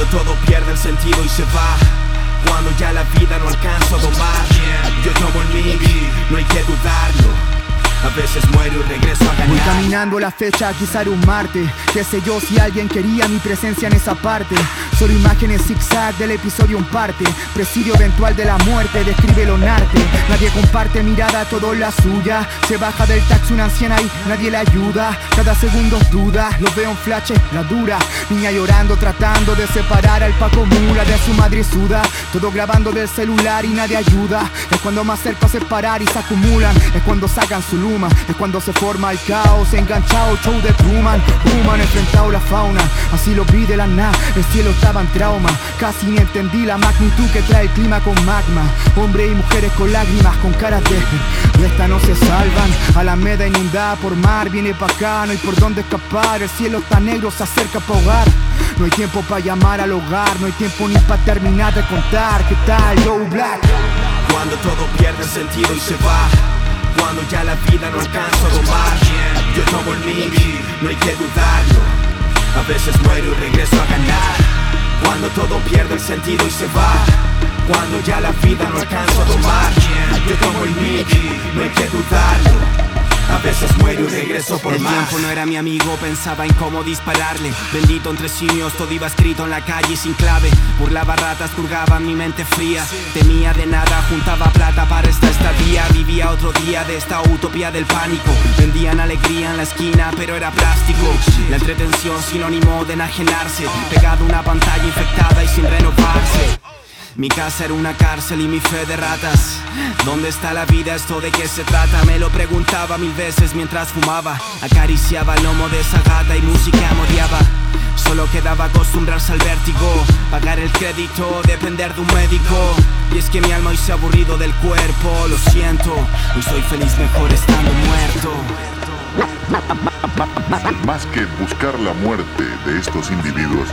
Cuando todo pierde el sentido y se va. Cuando ya la vida no alcanza a domar. Yo tomo el mic, no hay que dudarlo a veces muero y regreso a ganar. Voy caminando la fecha, quizá era un Marte. Qué sé yo si alguien quería mi presencia en esa parte. Solo imágenes zigzag del episodio un parte. Presidio eventual de la muerte, describe lo arte. Nadie comparte mirada, todo la suya. Se baja del taxi una anciana y nadie le ayuda. Cada segundo duda, lo veo en flash, la dura. Niña llorando, tratando de separar al Paco Mula de su madre suda. Todo grabando del celular y nadie ayuda. Es cuando más cerca separar y se acumulan. Es cuando sacan su luz es cuando se forma el caos, enganchado show de Truman. Human enfrentado la fauna, así lo vi de la nada El cielo estaba en trauma, casi ni entendí la magnitud que trae el clima con magma. Hombres y mujeres con lágrimas, con caras de... esta no se salvan, a la meda inundada por mar Viene pa' acá, no hay por dónde escapar El cielo está negro, se acerca pa' hogar. No hay tiempo para llamar al hogar No hay tiempo ni para terminar de contar ¿Qué tal, Joe Black? Cuando todo pierde sentido y se va cuando ya la vida no alcanza a domar Yo tomo el mic, no hay que dudarlo. A veces muero y regreso a ganar. Cuando todo pierde el sentido y se va. Cuando ya la vida no alcanza a domar Yo tomo el mic, no hay que dudarlo a veces muero y regreso por El más. tiempo no era mi amigo, pensaba en cómo dispararle. Bendito entre simios, todo iba escrito en la calle sin clave. Burlaba ratas, purgaba mi mente fría. Temía de nada, juntaba plata para esta estadía. Vivía otro día de esta utopía del pánico. Vendían alegría en la esquina, pero era plástico. La entretención, sinónimo de enajenarse. Pegado a una pantalla infectada y sin renovarse. Mi casa era una cárcel y mi fe de ratas. ¿Dónde está la vida? ¿Esto de qué se trata? Me lo preguntaba mil veces mientras fumaba. Acariciaba el lomo de esa gata y música modiaba. Solo quedaba acostumbrarse al vértigo, pagar el crédito, depender de un médico. Y es que mi alma hoy se ha aburrido del cuerpo, lo siento. Hoy soy feliz mejor estando muerto. Más que buscar la muerte de estos individuos,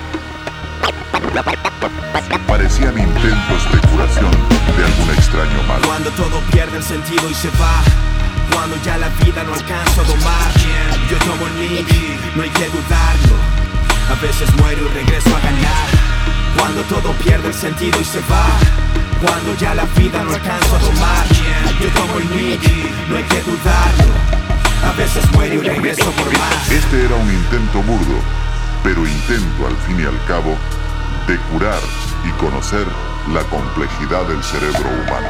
parecían intentos de curación de algún extraño mal. Cuando todo pierde el sentido y se va Cuando ya la vida no alcanza a domar Yo tomo el mic, no hay que dudarlo. A veces muero y regreso a ganar. Cuando todo pierde el sentido y se va Cuando ya la vida no alcanza a domar Yo tomo el mic, no hay que dudarlo. A veces muero y regreso por más. Este era un intento burdo, pero intento al fin y al cabo de curar y conocer la complejidad del cerebro humano.